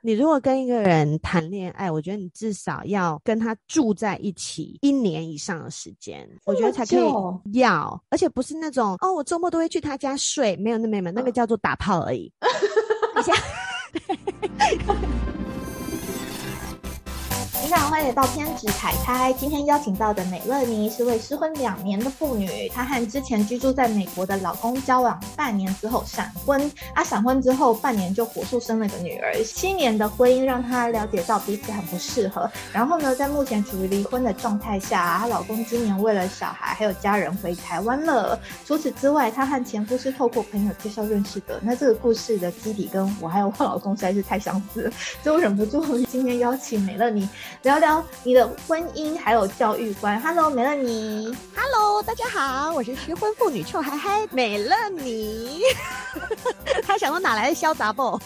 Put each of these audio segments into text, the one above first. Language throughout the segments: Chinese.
你如果跟一个人谈恋爱，我觉得你至少要跟他住在一起一年以上的时间，我觉得才可以要，而且不是那种哦，我周末都会去他家睡，没有那没有，那个叫做打炮而已。等一下。非常欢迎来到偏执凯开。今天邀请到的美乐妮是位失婚两年的妇女，她和之前居住在美国的老公交往半年之后闪婚，啊，闪婚之后半年就火速生了个女儿。七年的？婚姻让她了解到彼此很不适合。然后呢，在目前处于离婚的。状态下，她老公今年为了小孩还有家人回台湾了。除此之外，她和前夫是透过朋友介绍认识的。那这个故事的。基底跟我还有我老公实在是太相似了，所以我忍不住今天邀请美乐妮。聊聊你的婚姻还有教育观。Hello，美乐妮。Hello，大家好，我是失婚妇女臭嗨嗨美乐妮。他想说哪来的潇洒不？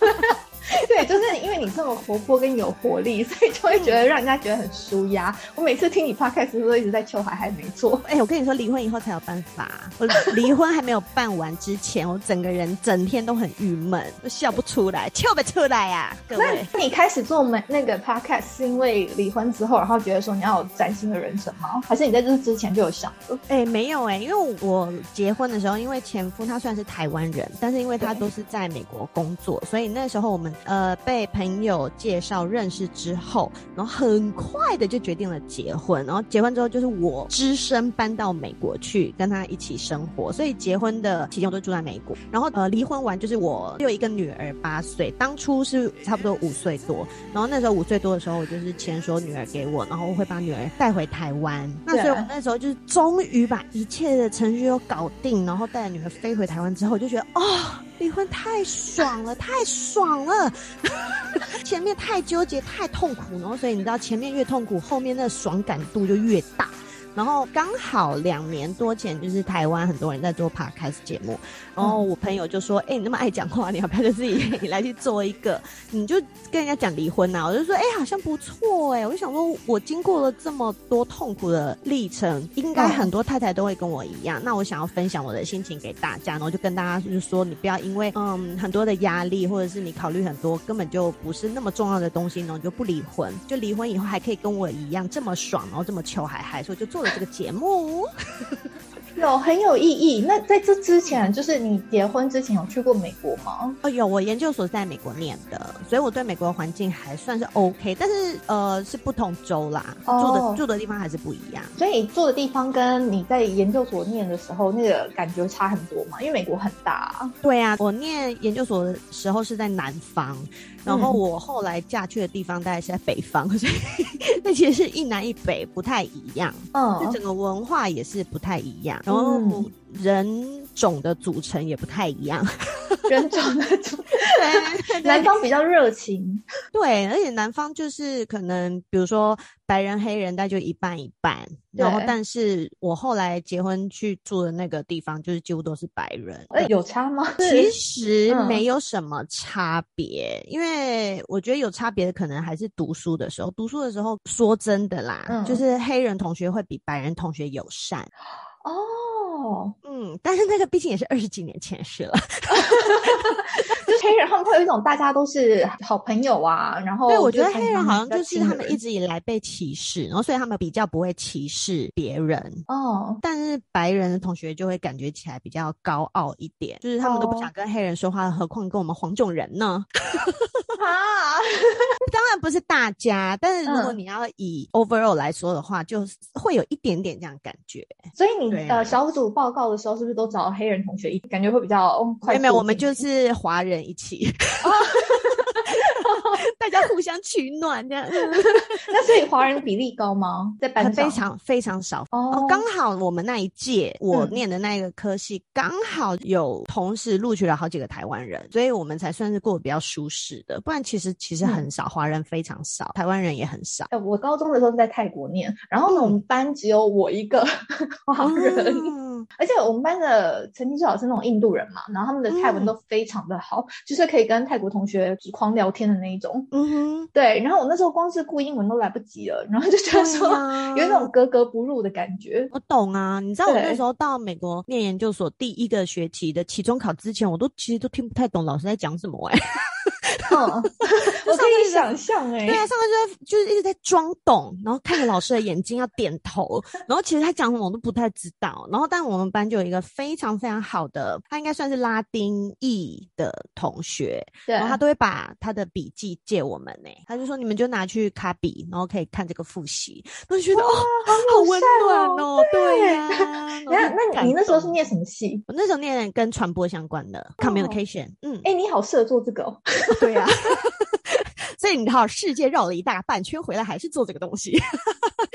对，就是因为你这么活泼跟有活力，所以就会觉得让人家觉得很舒压。我每次听你 podcast 时候，一直在求海，还没错。哎，我跟你说，离婚以后才有办法。我离婚还没有办完之前，我整个人整天都很郁闷，都笑不出来，笑不出来呀。各位，你开始做美那个 podcast 是因为离婚之后，然后觉得说你要有崭新的人生吗？还是你在这之前就有想过？哎，没有哎，因为我结婚的时候，因为前夫他虽然是台湾人，但是因为他都是在美国工作，所以那时候我们呃。被朋友介绍认识之后，然后很快的就决定了结婚。然后结婚之后，就是我只身搬到美国去跟他一起生活。所以结婚的期间我都住在美国。然后呃，离婚完就是我有一个女儿八岁，当初是差不多五岁多。然后那时候五岁多的时候，我就是签说女儿给我，然后我会把女儿带回台湾。那所以我那时候就是终于把一切的程序都搞定，然后带着女儿飞回台湾之后，我就觉得哦。离婚太爽了，太爽了！前面太纠结，太痛苦，然后所以你知道，前面越痛苦，后面那爽感度就越大。然后刚好两年多前，就是台湾很多人在做 podcast 节目，然后我朋友就说：“哎，你那么爱讲话，你要不要就自己来去做一个？你就跟人家讲离婚呐？”我就说：“哎，好像不错哎。”我就想说，我经过了这么多痛苦的历程，应该很多太太都会跟我一样。那我想要分享我的心情给大家，然后就跟大家就是说，你不要因为嗯很多的压力，或者是你考虑很多根本就不是那么重要的东西，然后就不离婚。就离婚以后还可以跟我一样这么爽，然后这么求海海，所以就做。这个节目 有很有意义。那在这之前，就是你结婚之前有去过美国吗？哦，有，我研究所在美国念的，所以我对美国的环境还算是 OK。但是呃，是不同州啦，住的住的地方还是不一样。所以住的地方跟你在研究所念的时候那个感觉差很多嘛？因为美国很大。对啊，我念研究所的时候是在南方。然后我后来嫁去的地方大概是在北方，所以 那其实是一南一北不太一样，嗯，就整个文化也是不太一样，然后人种的组成也不太一样。人种的组，对，南方比较热情，对，而且南方就是可能，比如说白人黑人，那就一半一半。然后，但是我后来结婚去住的那个地方，就是几乎都是白人。哎，有差吗？其实没有什么差别，因为我觉得有差别的可能还是读书的时候。读书的时候，说真的啦，就是黑人同学会比白人同学友善。哦，嗯，但是那个毕竟也是二十几年前事了。就黑人他们会有一种大家都是好朋友啊，然后对，我觉得黑人好像就是他们一直以来被歧视，然后所以他们比较不会歧视别人哦。但是白人的同学就会感觉起来比较高傲一点，就是他们都不想跟黑人说话，何况跟我们黄种人呢？啊，当然不是大家，但是如果你要以 overall 来说的话，就会有一点点这样感觉。所以你呃小组报告的时候，是不是都找黑人同学一感觉会比较快？没有，我们就是华人一起。大家互相取暖这样，那所以华人比例高吗？在班上非常非常少哦。刚好我们那一届我念的那个科系刚好有同时录取了好几个台湾人，所以我们才算是过得比较舒适的。不然其实其实很少华人非常少，台湾人也很少。我高中的时候是在泰国念，然后呢我们班只有我一个 华人，而且我们班的成绩最好是那种印度人嘛，然后他们的泰文都非常的好，就是可以跟泰国同学狂聊天的那一种。嗯哼，对，然后我那时候光是顾英文都来不及了，然后就觉得说有一种格格不入的感觉。我懂啊，你知道我那时候到美国念研究所第一个学期的期中考之前，我都其实都听不太懂老师在讲什么哎。嗯，我可以想象哎、对啊，上课就在就是一直在装懂，然后看着老师的眼睛要点头，然后其实他讲什么我都不太知道。然后但我们班就有一个非常非常好的，他应该算是拉丁裔的同学，对，然后他都会把他的笔记借我们呢、他就说你们就拿去卡笔，然后可以看这个复习，我就觉得哦，好温暖哦，对呀、那那你那时候是念？什么系？我那时候念跟传播相关的、communication，嗯，哎、你好适合做这个哦。对呀、所以你知道，世界绕了一大半圈回来，还是做这个东西。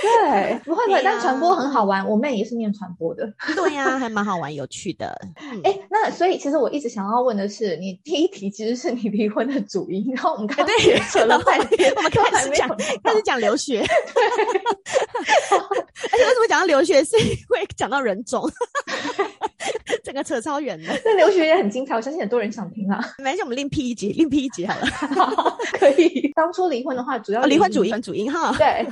对，不会不会，但传播很好玩。我妹也是念传播的。对呀、还蛮好玩、有趣的。嗯哎、那所以其实我一直想要问的是，你第一题其实是你离婚的主因，然后我们刚刚对也扯了半天，我们都还没开始讲有聊开始讲留学，而且为什么讲到留学，是因为讲到人种，整个扯超远的。这留学也很精彩，我相信很多人想听啊。没关系，我们另辟一集，另辟一集好了。可以。当初离婚的话，主要哦离婚主因因主因哈。对，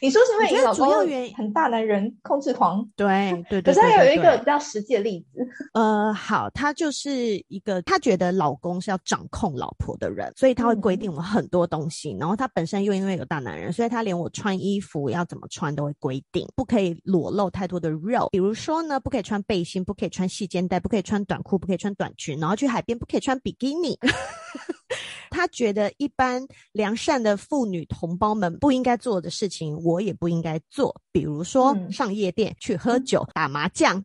你说是因为我觉得主你老公要原因很大男人控制狂，对对对对对是他有一个比较实际的例子，呃，好，他就是一个他觉得老公是要掌控老婆的人，所以他会规嗯定我们很多东西。然后他本身又因为有大男人，所以他连我穿衣服要怎么穿都会规定，不可以裸露太多的肉。比如说呢，不可以穿背心，不可以穿细肩带，不可以穿短裤，不可以穿短裙，然后去海边不可以穿比基尼。他觉得一般良善的妇女同胞们不应该做的事情，我也不应该做。比如说嗯上夜店、去喝酒、打麻将，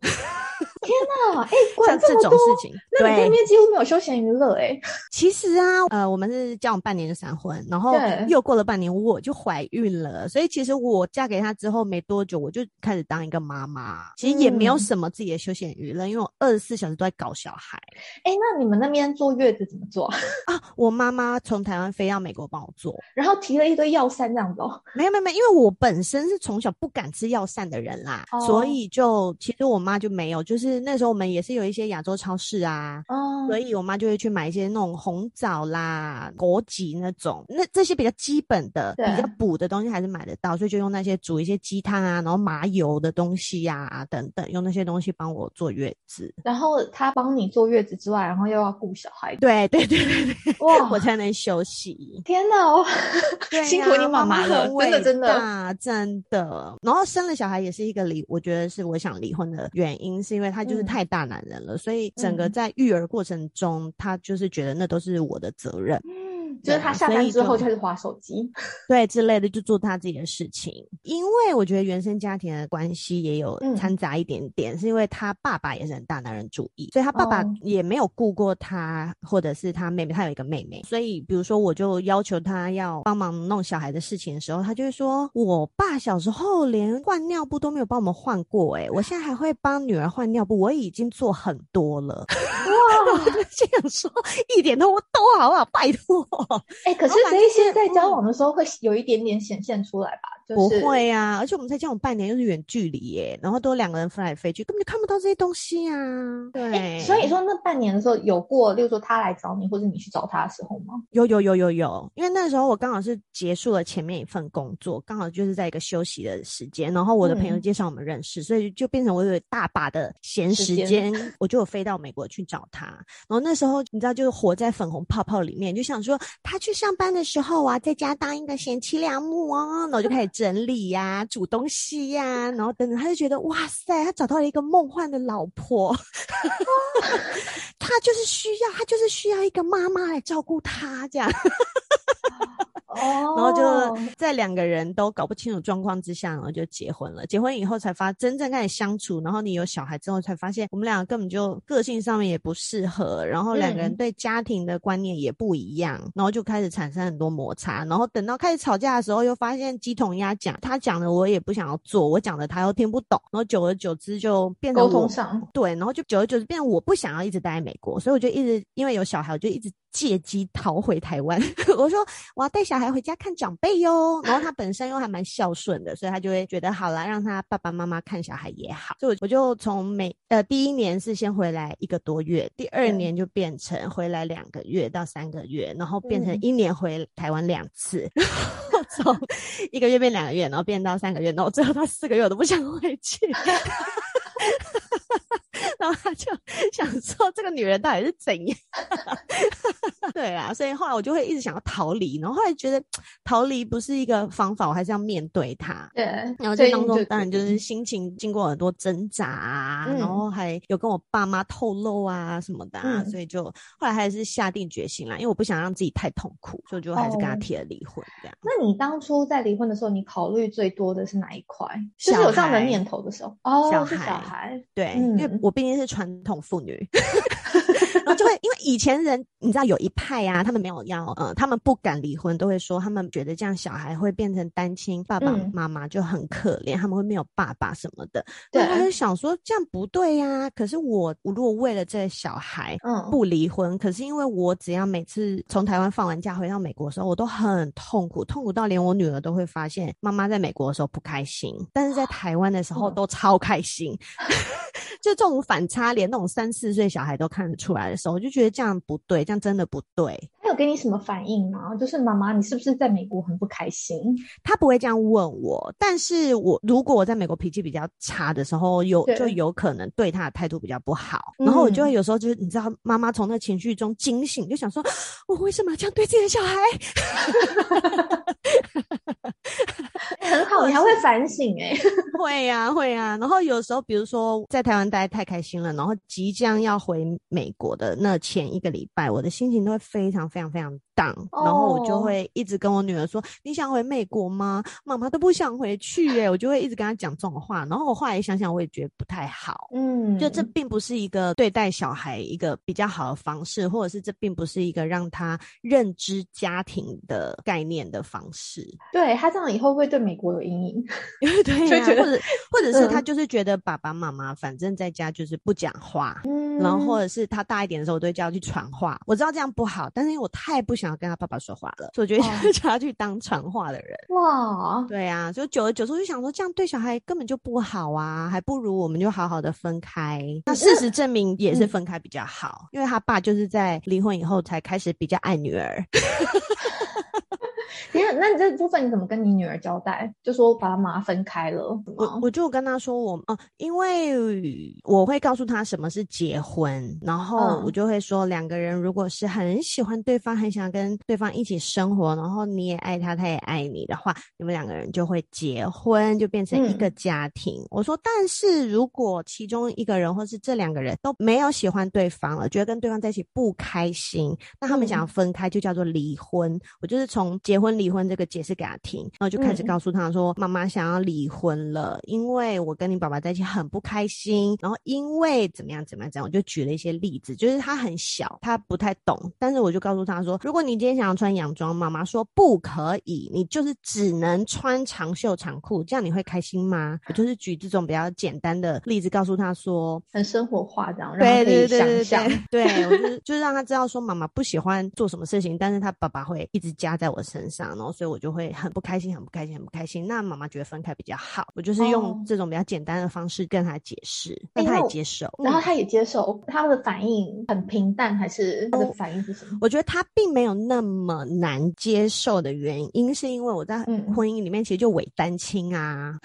啊，哎，像管这种么多事情。那你那，边几乎没有休闲娱乐哎、其实啊，呃，我们是交往半年就闪婚，然后又过了半年我就怀孕了，所以其实我嫁给他之后没多久，我就开始当一个妈妈，其实也没有嗯什么自己的休闲娱乐，因为我二十四小时都在搞小孩哎、那你们那边坐月子怎么做？啊。我妈妈从台湾飞到美国帮我做，然后提了一堆药膳这样子哦。没有没有没有，因为我本身是从小不敢吃药膳的人啦，哦所以就其实我妈就没有，就是那时候我们也是有一些亚洲超市啊，哦所以我妈就会去买一些那种红枣啦、枸杞那种，那这些比较基本的、比较补的东西还是买得到，所以就用那些煮一些鸡汤啊，然后麻油的东西呀、等等，用那些东西帮我坐月子。然后他帮你坐月子之外，然后又要顾小孩，对对对对对，哇我才能休息。天哪！我对辛苦你妈妈了很真的真的大真的。然后生了小孩也是一个离，我觉得是我想离婚的原因，是因为他就是嗯。太大男人了，所以整个嗯。在育儿过程中，他就是觉得那都是我的责任。嗯，就是他下班之后就就开始划手机。对之类的，就做他自己的事情。因为我觉得原生家庭的关系也有嗯掺杂一点点，是因为他爸爸也是很大男人主义，所以他爸爸哦也没有顾过他，或者是他妹妹，他有一个妹妹，所以比如说我就要求他要帮忙弄小孩的事情的时候，他就会说：“我爸小时候连换尿布都没有帮我们换过、欸，我现在还会帮女儿换尿布，我已经做很多了。”哇，我就心想说，一点都都好不好？拜托。哎、可是这一些在交嗯往的时候会有一点点显现出来吧？就是不会啊，而且我们才交往半年，又是远距离耶，然后都两个人飞来飞去，根本就看不到这些东西啊。对，哎所以说那半年的时候有过，例如说他来找你，或者你去找他的时候吗？有有有有有，因为那时候我刚好是结束了前面一份工作，刚好就是在一个休息的时间，然后我的朋友嗯介绍我们认识，所以就变成我有大把的闲时间时间，我就有飞到美国去找他。然后那时候你知道，就是活在粉红泡泡里面，就想说他去上班的时候啊，在家当一个贤妻良母哦，然后就开始整理呀、煮东西呀、然后等等，他就觉得哇塞，他找到了一个梦幻的老婆，他就是需要，他就是需要一个妈妈来照顾他这样。哦，然后就在两个人都搞不清楚状况之下，然后就结婚了。结婚以后才发真正开始相处，然后你有小孩之后才发现，我们两个根本就个性上面也不适合，然后两个人嗯对家庭的观念也不一样，然后就开始产生很多摩擦。然后等到开始吵架的时候，又发现鸡同鸭讲，他讲的我也不想要做，我讲的他又听不懂，然后久而久之就变成沟通上，对，然后就久而久之变成我不想要一直待在美国，所以我就一直因为有小孩，我就一直借机逃回台湾。我说我要带小孩回家看长辈哟，然后他本身又还蛮孝顺的，所以他就会觉得好啦，让他爸爸妈妈看小孩也好。所以我我就从每呃第一年是先回来一个多月，第二年就变成回来两个月到三个月，然后变成嗯一年回台湾两次，然 后从一个月变两个月，然后变到三个月，然后最后到四个月我都不想回去。然后他就 想说这个女人到底是怎样？对啊，所以后来我就会一直想要逃离，然后后来觉得逃离不是一个方法，我还是要面对他。对，然后这当中当然就是心情经过很多挣扎啊，然后还有跟我爸妈透露啊什么的，所以就后来还是下定决心啦，因为我不想让自己太痛苦，所以就还是跟他提了离婚。这样。那你当初在离婚的时候，你考虑最多的是哪一块？就是有这样的念头的时候，哦，小孩，对，因为我毕竟是传统妇女。然后就会，因为以前人你知道有一派啊，他们没有要，呃，他们不敢离婚，都会说他们觉得这样小孩会变成单亲，爸爸妈妈就很可怜，他们会没有爸爸什么的。对，他就想说这样不对呀。可是我，我如果为了这小孩，嗯，不离婚，可是因为我只要每次从台湾放完假回到美国的时候，我都很痛苦，痛苦到连我女儿都会发现妈妈在美国的时候不开心，但是在台湾的时候都超开心。就这种反差，连那种三四岁小孩都看得出来的时候，我就觉得这样不对，这样真的不对。他有给你什么反应吗？就是妈妈，你是不是在美国很不开心？他不会这样问我，但是我如果我在美国脾气比较差的时候，有就有可能对他的态度比较不好，然后我就会有时候就是你知道，妈妈从那情绪中惊醒，就想说，我为什么要这样对自己的小孩？很好，你还会反省哎，会呀会呀。然后有时候，比如说在台湾待太开心了，然后即将要回美国的那前一个礼拜，我的心情都会非常非常非常。然后我就会一直跟我女儿说：“你想回美国吗？妈妈都不想回去耶。”我就会一直跟她讲这种话。然后我后来想想，我也觉得不太好。嗯，就这并不是一个对待小孩一个比较好的方式，或者是这并不是一个让他认知家庭的概念的方式。对他这样以后会对美国有阴影。对呀，或者或者是他就是觉得爸爸妈妈反正在家就是不讲话。嗯，然后或者是他大一点的时候，我都会叫他去传话。我知道这样不好，但是因为我太不想。要跟他爸爸说话了，所以我觉得叫他去当传话的人。哇，对啊，就久而久之就想说，这样对小孩根本就不好啊，还不如我们就好好的分开。那事实证明也是分开比较好，因为他爸就是在离婚以后才开始比较爱女儿。你看，那你这部分你怎么跟你女儿交代？就说把妈妈分开了。我我就跟她说，我哦，因为我会告诉她什么是结婚，然后我就会说，两个人如果是很喜欢对方，很想跟对方一起生活，然后你也爱他，他也爱你的话，你们两个人就会结婚，就变成一个家庭。我说，但是如果其中一个人或是这两个人都没有喜欢对方了，觉得跟对方在一起不开心，那他们想要分开，就叫做离婚。我就是从结婚。离婚这个解释给他听，然后就开始告诉他说：“妈妈想要离婚了，因为我跟你爸爸在一起很不开心，然后因为怎么样怎么样怎样。”我就举了一些例子，就是他很小，他不太懂，但是我就告诉他说：“如果你今天想要穿洋装，妈妈说不可以，你就是只能穿长袖长裤，这样你会开心吗？”我就是举这种比较简单的例子，告诉他说很生活化这样，对对对对对，对我就是就是让他知道说妈妈不喜欢做什么事情，但是他爸爸会一直加在我身上。然后，所以我就会很不开心，很不开心，很不开心。那妈妈觉得分开比较好，我就是用这种比较简单的方式跟他解释，那他也接受。然后他也接受，他的反应很平淡，还是他的反应是什么？我觉得他并没有那么难接受的原因，是因为我在婚姻里面其实就伪单亲啊。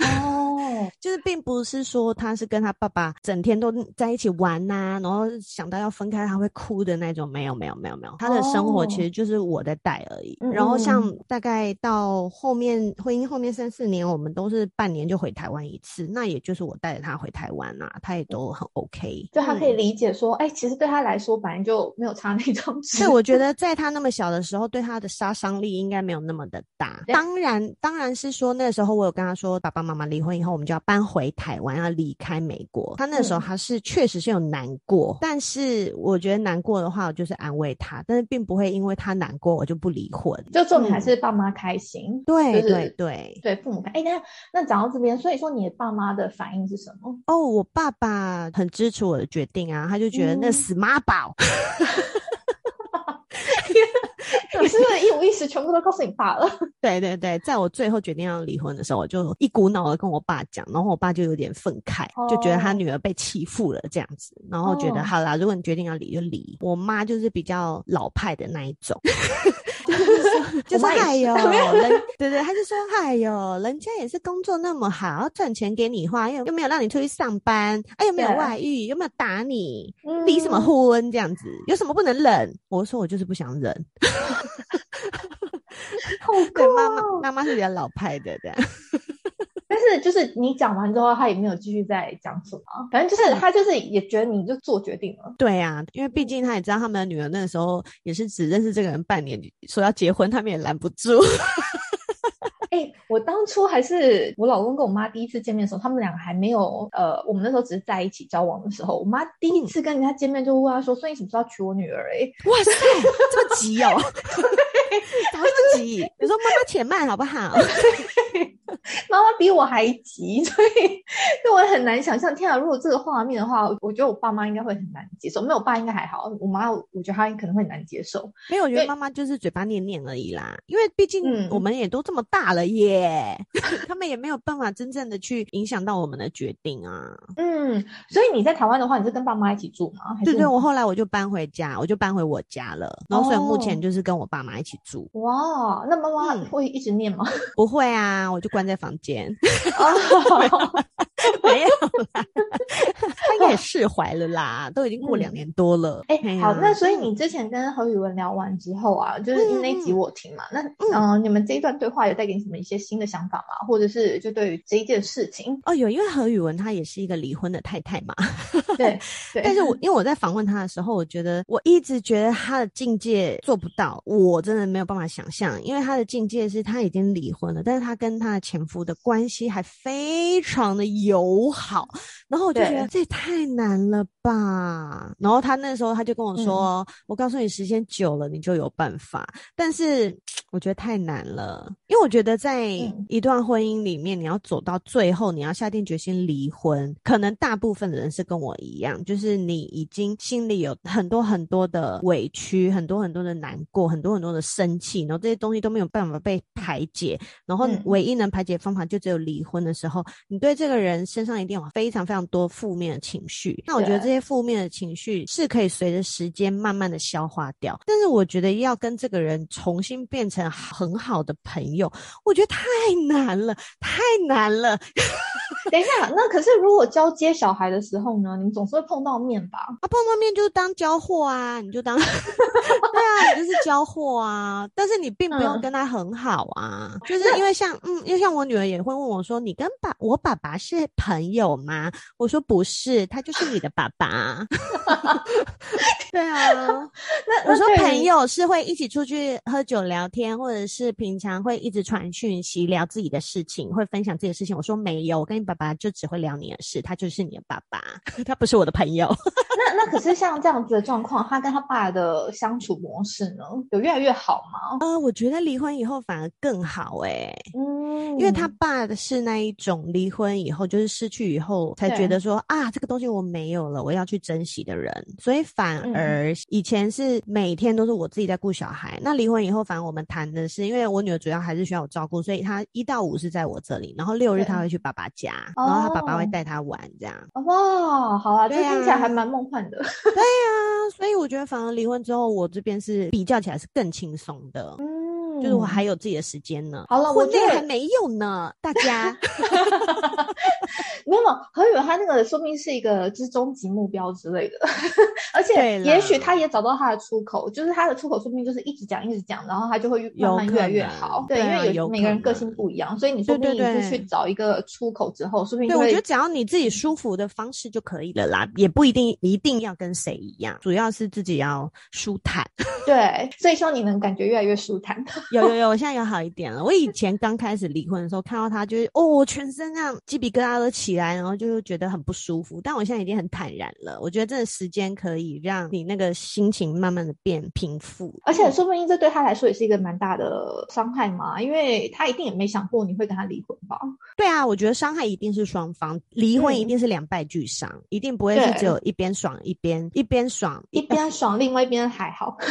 就是并不是说他是跟他爸爸整天都在一起玩呐，然后想到要分开他会哭的那种，没有没有没有没有，他的生活其实就是我在带而已。然后像大概到后面婚姻后面三四年，我们都是半年就回台湾一次，那也就是我带着他回台湾啊，他也都很 OK，就他可以理解说，哎，其实对他来说本来就没有差那种。对，我觉得 在他那么小的时候，对他的杀伤力应该没有那么的大。当然，当然是说那时候我有跟他说，爸爸妈妈离婚以后，我们就要搬回台湾，要离开美国。他那时候他是确实是有难过，但是我觉得难过的话，我就是安慰他，但是并不会因为他难过我就不离婚。就重点还是爸妈开心，对对对对，父母开。哎，那那讲到这边，所以说你的爸妈的反应是什么？哦，我爸爸很支持我的决定啊，他就觉得那死妈宝。你是不是一五一十全部都告诉你爸了？对对对，在我最后决定要离婚的时候，我就一股脑的跟我爸讲，然后我爸就有点愤慨，就觉得他女儿被欺负了这样子，然后觉得好啦，如果你决定要离就离。我妈就是比较老派的那一种。就是说妈也是哎呦，人对对，他就说哎呦，人家也是工作那么好，赚钱给你花，又又没有让你出去上班，哎又没有外遇，又没有打你，嗯离什么婚这样子，有什么不能忍？我说我就是不想忍。好对，酷妈妈哦妈妈是比较老派的，这样。但是就是你讲完之后，他也没有继续再讲什么，反正就是他就是也觉得你就做决定了。对啊，因为毕竟他也知道他们的女儿那个时候也是只认识这个人半年，说要结婚，他们也拦不住。哎、我当初还是我老公跟我妈第一次见面的时候，他们两个还没有呃，我们那时候只是在一起交往的时候，我妈第一次跟人家见面就问他说：“所以你什么时候要娶我女儿、欸？”哎，哇塞，这么急哦！怎么这么急？你说妈妈且慢好不好？妈妈比我还急，所以所以我很难想象。天啊，如果这个画面的话，我我觉得我爸妈应该会很难接受。没有我爸应该还好，我妈我觉得她可能会很难接受。没有，我觉得妈妈就是嘴巴念念而已啦。因为毕竟嗯我们也都这么大了耶，他们也没有办法真正的去影响到我们的决定啊。嗯，所以你在台湾的话，你是跟爸妈一起住吗？对对，我后来我就搬回家，我就搬回我家了。然后所以目前哦就是跟我爸妈一起住。哇，那妈妈嗯会一直念吗？不会啊，我就关在房间。哦，没有啦，他应该也释怀了啦，都已经过两年多了。哎、呀好，那所以嗯。你之前跟何宇文聊完之后啊，就是因为那一集我听嘛，那嗯、呃你们这一段对话有带给你什么一些新的想法吗？或者是就对于这一件事情，哦，有，因为何宇文他也是一个离婚的太太嘛，对对，但是我因为我在访问他的时候，我觉得我一直觉得他的境界做不到，我真的没有办法想象，因为她的境界是她已经离婚了，但是她跟她的前夫的关系还非常的友好，然后我就觉得这也太难了吧。然后他那时候他就跟我说：“我告诉你，时间久了你就有办法。”但是我觉得太难了，因为我觉得在嗯。一段婚姻里面，你要走到最后，你要下定决心离婚，可能大部分的人是跟我一样，就是你已经心里有很多很多的委屈，很多很多的难过，很多很多的生气，然后这些东西都没有办法被排解，然后嗯。唯一能排解方法就只有离婚的时候，你对这个人身上一定有非常非常多负面的情绪。那我觉得这些负面的情绪是可以随着时间慢慢的消化掉，但是我觉得要跟这个人重新变成很好的朋友，我觉得太难了，太难了。等一下，那可是如果交接小孩的时候呢，你们总是会碰到面吧？啊，碰到面就当交货啊，你就当，对啊，你就是交货啊。但是你并不用嗯跟他很好啊，就是因为像，嗯，因为像我女儿也会问我说：“你跟爸，我爸爸是朋友吗？”我说：“不是，他就是你的爸爸。”对啊，那我说朋友是会一起出去喝酒聊天，或者是平常会一直传讯息聊自己的事情，会分享自己的事情。我说没有，我跟你爸爸爸就只会聊你的事，他就是你的爸爸，他不是我的朋友。那那可是像这样子的状况，他跟他爸的相处模式呢，有越来越好吗？呃，我觉得离婚以后反而更好哎、嗯，因为他爸的是那一种离婚以后就是失去以后才觉得说啊，这个东西我没有了，我要去珍惜的人，所以反嗯而以前是每天都是我自己在顾小孩，那离婚以后，反而我们谈的是，因为我女儿主要还是需要我照顾，所以她一到五是在我这里，然后六日对她会去爸爸家，然后他爸爸会哦带他玩这样。哇，好啊，这对听起来啊还蛮梦幻的。对啊，所以我觉得反而离婚之后，我这边是比较起来是更轻松的。嗯，就是我还有自己的时间呢，好了我这个还没有呢，大家。没有，何宇文他那个说明是一个就是终极目标之类的，而且也许他也找到他的出口，就是他的出口说不定就是一直讲一直讲，然后他就会慢慢越来越好。对啊因为有每个人个性不一样，所以你说不定你就去找一个出口之后，说不定对，我觉得只要你自己舒服的方式就可以了啦，也不一定一定要跟谁一样，主要是自己要舒坦。对，所以希望你能感觉越来越舒坦。有有有，我现在有好一点了。我以前刚开始离婚的时候，看到他就是哦，我全身这样鸡皮疙瘩都起来，然后就会觉得很不舒服。但我现在已经很坦然了。我觉得这个时间可以让你那个心情慢慢的变平复，而且说不定这对他来说也是一个蛮大的伤害嘛，因为他一定也没想过你会跟他离婚吧？对啊，我觉得伤害一定是双方，离婚一嗯定是两败俱伤，一定不会是只有一边爽一边一边爽一边 爽，另外一边还好。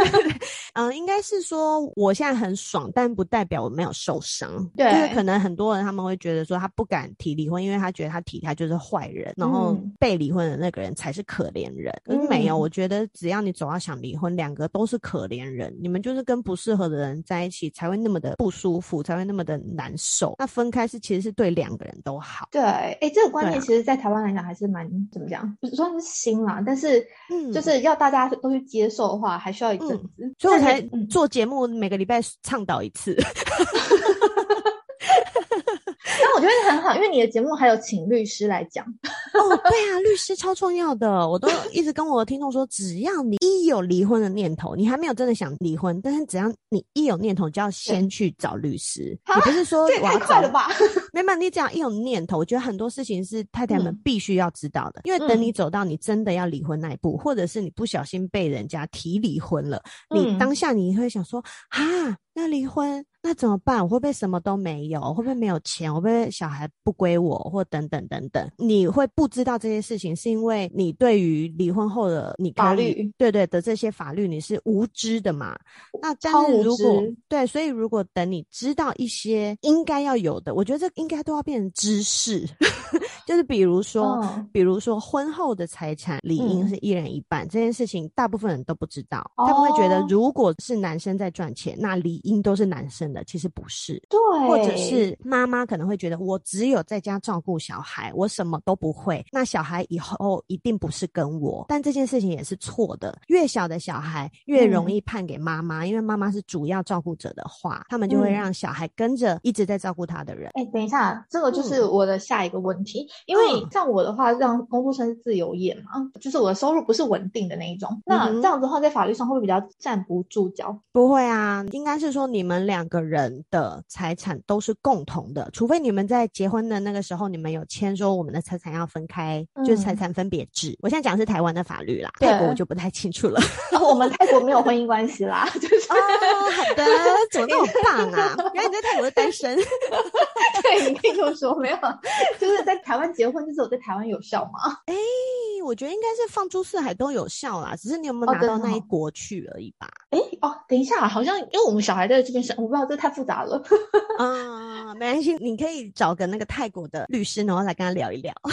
嗯，应该是说说我现在很爽，但不代表我没有受伤。对，因为可能很多人他们会觉得说他不敢提离婚，因为他觉得他提他就是坏人，然后被离婚的那个人才是可怜人。可是没有，我觉得只要你走到想离婚，两个都是可怜人。你们就是跟不适合的人在一起，才会那么的不舒服，才会那么的难受。那分开是其实是对两个人都好。对，哎，这个观念其实，在台湾来讲还是蛮怎么讲，不算是新啦，但是就是要大家都去接受的话，还需要一阵子。所以我才做节目，每个礼拜倡导一次。但我觉得很好，因为你的节目还有请律师来讲。哦，对啊，律师超重要的。我都一直跟我的听众说，只要你一有离婚的念头，你还没有真的想离婚，但是只要你一有念头，就要先去找律师。你不是说我要快了吧？没有，你只要一有念头，我觉得很多事情是太太们必须要知道的。因为等你走到你真的要离婚那一步，或者是你不小心被人家提离婚了，你当下你会想说，哈，那离婚。那怎么办？我会不会什么都没有？会不会没有钱？会不会小孩不归我？或等等等等？你会不知道这些事情，是因为你对于离婚后的你法律对对的这些法律你是无知的嘛？那但是如果对，所以如果等你知道一些应该要有的，我觉得这应该都要变成知识。就是比如说，比如说婚后的财产理应是一人一半这件事情，大部分人都不知道。他们会觉得，如果是男生在赚钱，那理应都是男生的。其实不是，对，或者是妈妈可能会觉得，我只有在家照顾小孩，我什么都不会，那小孩以后一定不是跟我。但这件事情也是错的。越小的小孩越容易判给妈妈，因为妈妈是主要照顾者的话，他们就会让小孩跟着一直在照顾他的人。哎，等一下，这个就是我的下一个问题。因为像我的话，让工作生是自由业嘛，就是我的收入不是稳定的那一种。那这样子的话，在法律上会不会比较站不住脚？不会啊，应该是说你们两个人的财产都是共同的，除非你们在结婚的那个时候，你们有签说我们的财产要分开，就是财产分别制。我现在讲的是台湾的法律啦，泰国我就不太清楚了。我们泰国没有婚姻关系啦，就是 哦，好的，怎么那么棒啊？原来你在泰国是单身？对，你可以这么说，没有，就是在台湾。结婚就是我在台湾有效吗？哎，我觉得应该是放诸四海都有效啦，只是你有没有拿到那一国去而已吧？哎哦，等一下，好像因为我们小孩在这边生，我不知道这太复杂了。啊，没关系，你可以找个那个泰国的律师，然后来跟他聊一聊。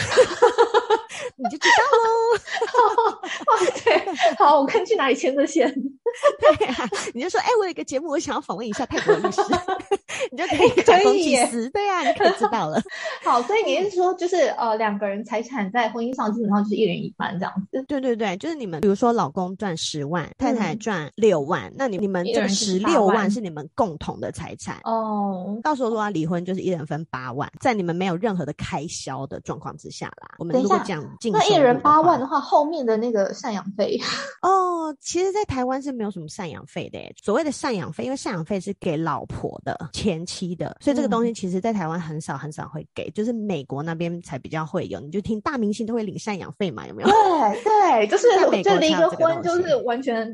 你就知道喽。对，好，我看去哪里签的线。对啊，你就说，哎，我有一个节目，我想要访问一下泰国律师，你就可以假公济私。对啊，你可以知道了。好，所以你是说，就是呃，两个人财产在婚姻上基本上就是一人一半这样子。对对对，就是你们，比如说老公赚十万，太太赚六万，那你你们这十六万是你们共同的财产哦。到时候如果要离婚，就是一人分八万，在你们没有任何的开销的状况之下啦。我们如果讲。那一人八万的话，后面的那个赡养费哦，其实，在台湾是没有什么赡养费的。所谓的赡养费，因为赡养费是给老婆的、前妻的，所以这个东西其实在台湾很少很少会给，就是美国那边才比较会有。你就听大明星都会领赡养费嘛，有没有？对对，就是就离个婚就是完全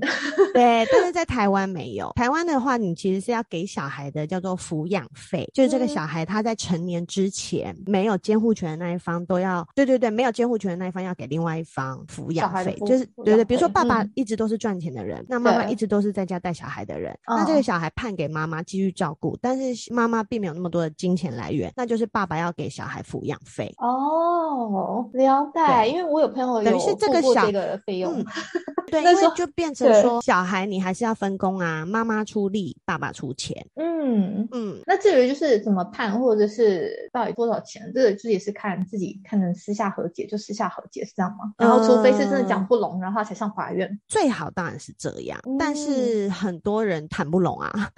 对，但是在台湾没有。台湾的话，你其实是要给小孩的，叫做抚养费，就是这个小孩他在成年之前没有监护权的那一方都要，对对对，没有监护权的。那一方要给另外一方抚养费，就是对对，比如说爸爸一直都是赚钱的人，那妈妈一直都是在家带小孩的人，那这个小孩判给妈妈继续照顾，但是妈妈并没有那么多的金钱来源，那就是爸爸要给小孩抚养费。哦，了解，因为我有朋友等于是这个小的费用，对，因为就变成说小孩你还是要分工啊，妈妈出力，爸爸出钱。嗯嗯，那至于就是怎么判，或者是到底多少钱，这个就也是看自己看能私下和解就私下。和解是这样吗？然后除非是真的讲不拢，然后才上法院。最好当然是这样，但是很多人谈不拢啊，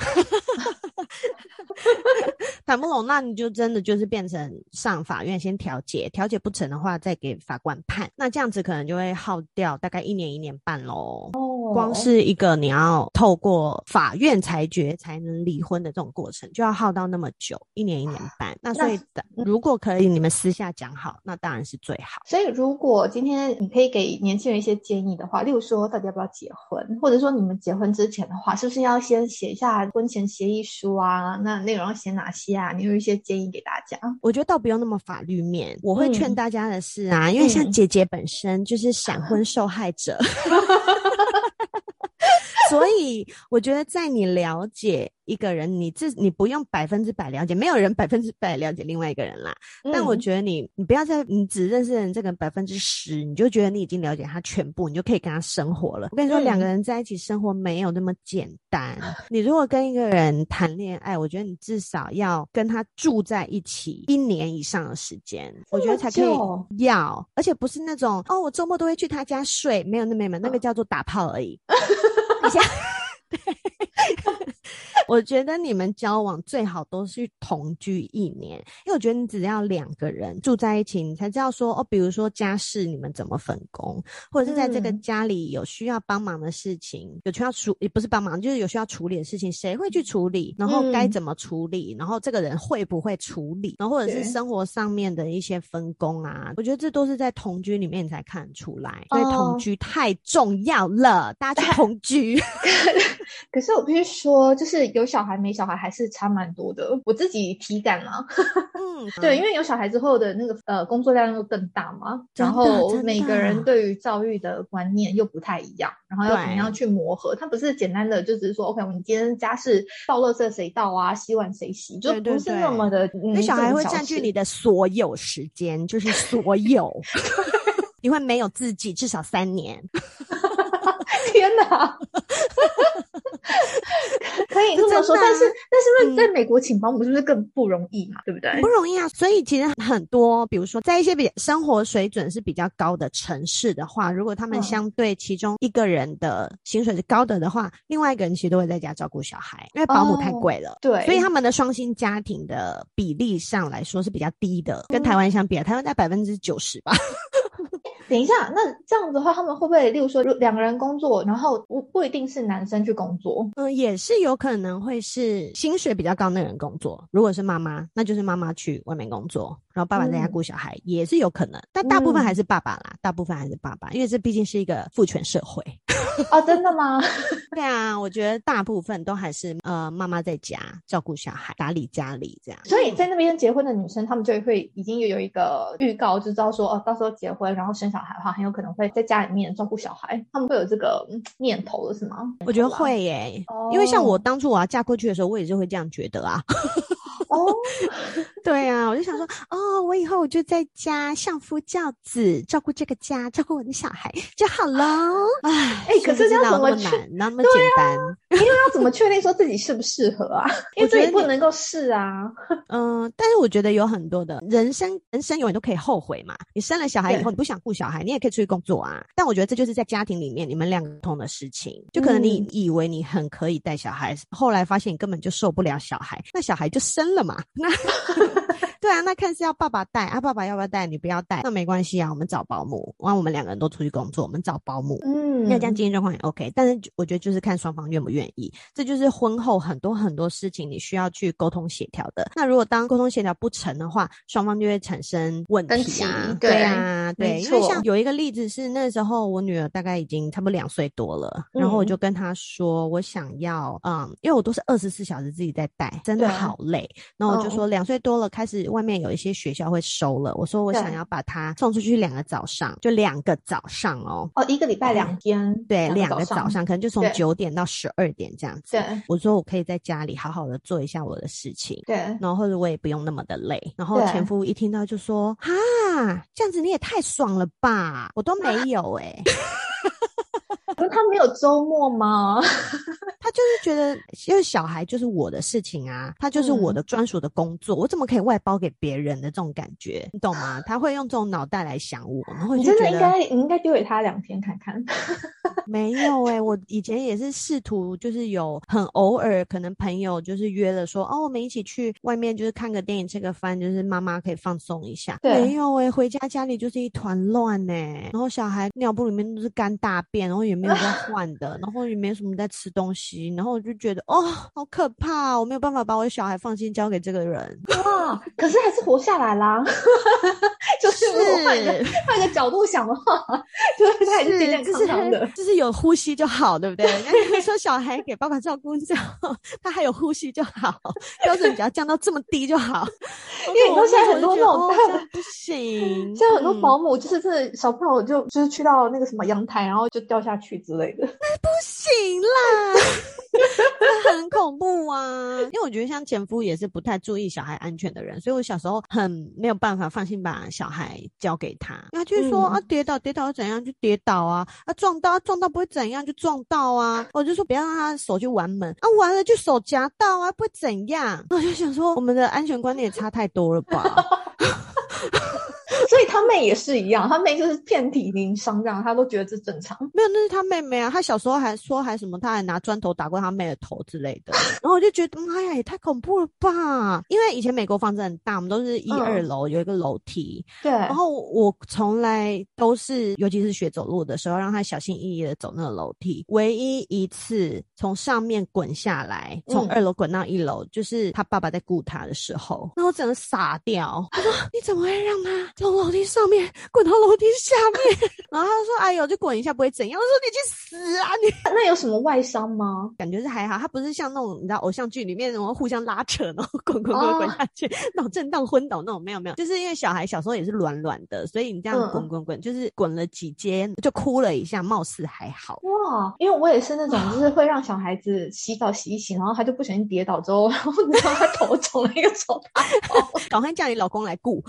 谈不拢，那你就真的就是变成上法院先调解，调解不成的话再给法官判。那这样子可能就会耗掉大概一年一年半喽。哦，光是一个你要透过法院裁决才能离婚的这种过程，就要耗到那么久，一年一年半。那所以如果可以，你们私下讲好，那当然是最好。所以。如果今天你可以给年轻人一些建议的话，例如说到底要不要结婚，或者说你们结婚之前的话，是不是要先写一下婚前协议书啊？那内容要写哪些啊？你有一些建议给大家？我觉得倒不用那么法律面，我会劝大家的是啊，因为像姐姐本身就是闪婚受害者。所以我觉得在你了解。一个人，你自你不用百分之百了解，没有人百分之百了解另外一个人啦。但我觉得你，你不要在你只认识人这个百分之十，你就觉得你已经了解他全部，你就可以跟他生活了。我跟你说，两个人在一起生活没有那么简单。你如果跟一个人谈恋爱，我觉得你至少要跟他住在一起一年以上的时间，我觉得才可以要，而且不是那种哦，我周末都会去他家睡，没有那没有，那个叫做打炮而已。一下。我觉得你们交往最好都是同居一年，因为我觉得你只要两个人住在一起，你才知道说哦，比如说家事你们怎么分工，或者是在这个家里有需要帮忙的事情，有需要处也不是帮忙，就是有需要处理的事情，谁会去处理，然后该怎么处理，然后这个人会不会处理，然后或者是生活上面的一些分工啊，我觉得这都是在同居里面你才看出来，所以同居太重要了，大家去同居。可是我必须说，就是有小孩没小孩还是差蛮多的。我自己体感啦，嗯，对，因为有小孩之后的那个呃工作量又更大嘛，然后每个人对于教育的观念又不太一样，然后要怎么样去磨合？它不是简单的就只是说，OK，我们今天家事倒垃圾谁倒啊，洗碗谁洗，就不是那么的。那小孩会占据你的所有时间，就是所 有，你会没有自己至少三年。天哪！可以这么说，但是但是在美国请保姆是不是更不容易嘛？对不对？不容易啊！所以其实很多，比如说在一些比生活水准是比较高的城市的话，如果他们相对其中一个人的薪水是高的的话，另外一个人其实都会在家照顾小孩，因为保姆太贵了。对，所以他们的双薪家庭的比例上来说是比较低的，跟台湾相比，台湾在百分之九十吧。等一下，那这样子的话，他们会不会，例如说，两个人工作，然后不不一定是男生去工作，嗯，也是有可能会是薪水比较高的人工作。如果是妈妈，那就是妈妈去外面工作，然后爸爸在家顾小孩，也是有可能。但大部分还是爸爸啦，大部分还是爸爸，因为这毕竟是一个父权社会。哦，真的吗？对啊，我觉得大部分都还是呃妈妈在家照顾小孩、打理家里这样。所以在那边结婚的女生，她们就会已经有有一个预告，就知道说哦，到时候结婚然后生小孩的话，很有可能会在家里面照顾小孩。他们会有这个念头了，是吗？我觉得会耶，因为像我当初我要嫁过去的时候，我也是会这样觉得啊。哦，对啊，我就想说，哦，我以后我就在家相夫教子，照顾这个家，照顾我的小孩就好了。哎，哎，可是这样怎么难？那么简单？因为要怎么确定说自己适不适合啊？因为自己不能够试啊。嗯，但是我觉得有很多的人生，人生永远都可以后悔嘛。你生了小孩以后，你不想顾小孩，你也可以出去工作啊。但我觉得这就是在家庭里面你们两个通的事情。就可能你以为你很可以带小孩，后来发现你根本就受不了小孩，那小孩就生了嘛。那对啊，那看是要爸爸带啊，爸爸要不要带？你不要带，那没关系啊，我们找保姆。完，我们两个人都出去工作，我们找保姆。嗯，那这样经济状况也 OK。但是我觉得就是看双方愿不愿意，这就是婚后很多很多事情你需要去沟通协调的。那如果当沟通协调不成的话，双方就会产生问题啊。对啊，对，因为像有一个例子是那时候我女儿大概已经差不多两岁多了，然后我就跟她说，我想要嗯，因为我都是二十四小时自己在带，真的好累。然后我就说两岁多了开始。外面有一些学校会收了，我说我想要把他送出去两个早上，就两个早上哦。哦，一个礼拜两天，对，两个早上，可能就从九点到十二点这样子。对，我说我可以在家里好好的做一下我的事情，对，然后或者我也不用那么的累。然后前夫一听到就说：“哈，这样子你也太爽了吧，我都没有哎。”可是他没有周末吗？他就是觉得，因为小孩就是我的事情啊，他就是我的专属的工作，我怎么可以外包给别人的这种感觉，你懂吗？他会用这种脑袋来想我，然后你真的应该，你应该丢给他两天看看。没有哎，我以前也是试图，就是有很偶尔，可能朋友就是约了说，哦，我们一起去外面，就是看个电影，吃个饭，就是妈妈可以放松一下。没有哎，回家家里就是一团乱呢，然后小孩尿布里面都是干大便，然后也没有在换的，然后也没什么在吃东西。西，然后我就觉得哦，好可怕，我没有办法把我的小孩放心交给这个人。哇，可是还是活下来啦。就是如果换一个换一个角度想的话，就是他还是健健康康的，就是有呼吸就好，对不对？那说小孩给爸爸照顾之后，他还有呼吸就好，标准只要降到这么低就好。因为你说现在很多那种不行，现在很多保姆就是真的小朋友就就是去到那个什么阳台，然后就掉下去之类的，那不行啦。很恐怖啊！因为我觉得像前夫也是不太注意小孩安全的人，所以我小时候很没有办法放心把小孩交给他。他就说啊，跌倒跌倒怎样就跌倒啊，啊撞到撞到不会怎样就撞到啊。我就说不要让他手去玩门啊，玩了就手夹到啊，不会怎样。我就想说，我们的安全观念也差太多了吧。所以他妹也是一样，他妹就是遍体鳞伤这样，他都觉得这正常。没有，那是他妹妹啊。他小时候还说还什么，他还拿砖头打过他妹的头之类的。然后我就觉得妈呀，也太恐怖了吧！因为以前美国房子很大，我们都是一二楼有一个楼梯。对。然后我从来都是，尤其是学走路的时候，让他小心翼翼的走那个楼梯。唯一一次从上面滚下来，从二楼滚到一楼，就是他爸爸在顾他的时候，那我整个傻掉。我说你怎么会让他？从楼梯上面滚到楼梯下面，然后他说：“哎呦，就滚一下不会怎样。”我说：“你去死啊你！” 那有什么外伤吗？感觉是还好，他不是像那种你知道偶像剧里面那种互相拉扯，然后滚滚滚滚下去，脑震荡昏倒那种，没有没有，就是因为小孩小时候也是软软的，所以你这样滚滚滚，就是滚了几阶就哭了一下，貌似还好。哇，因为我也是那种，就是会让小孩子洗澡洗一洗，然后他就不小心跌倒之后，然后你知道他头肿了一个肿大赶快叫你老公来顾。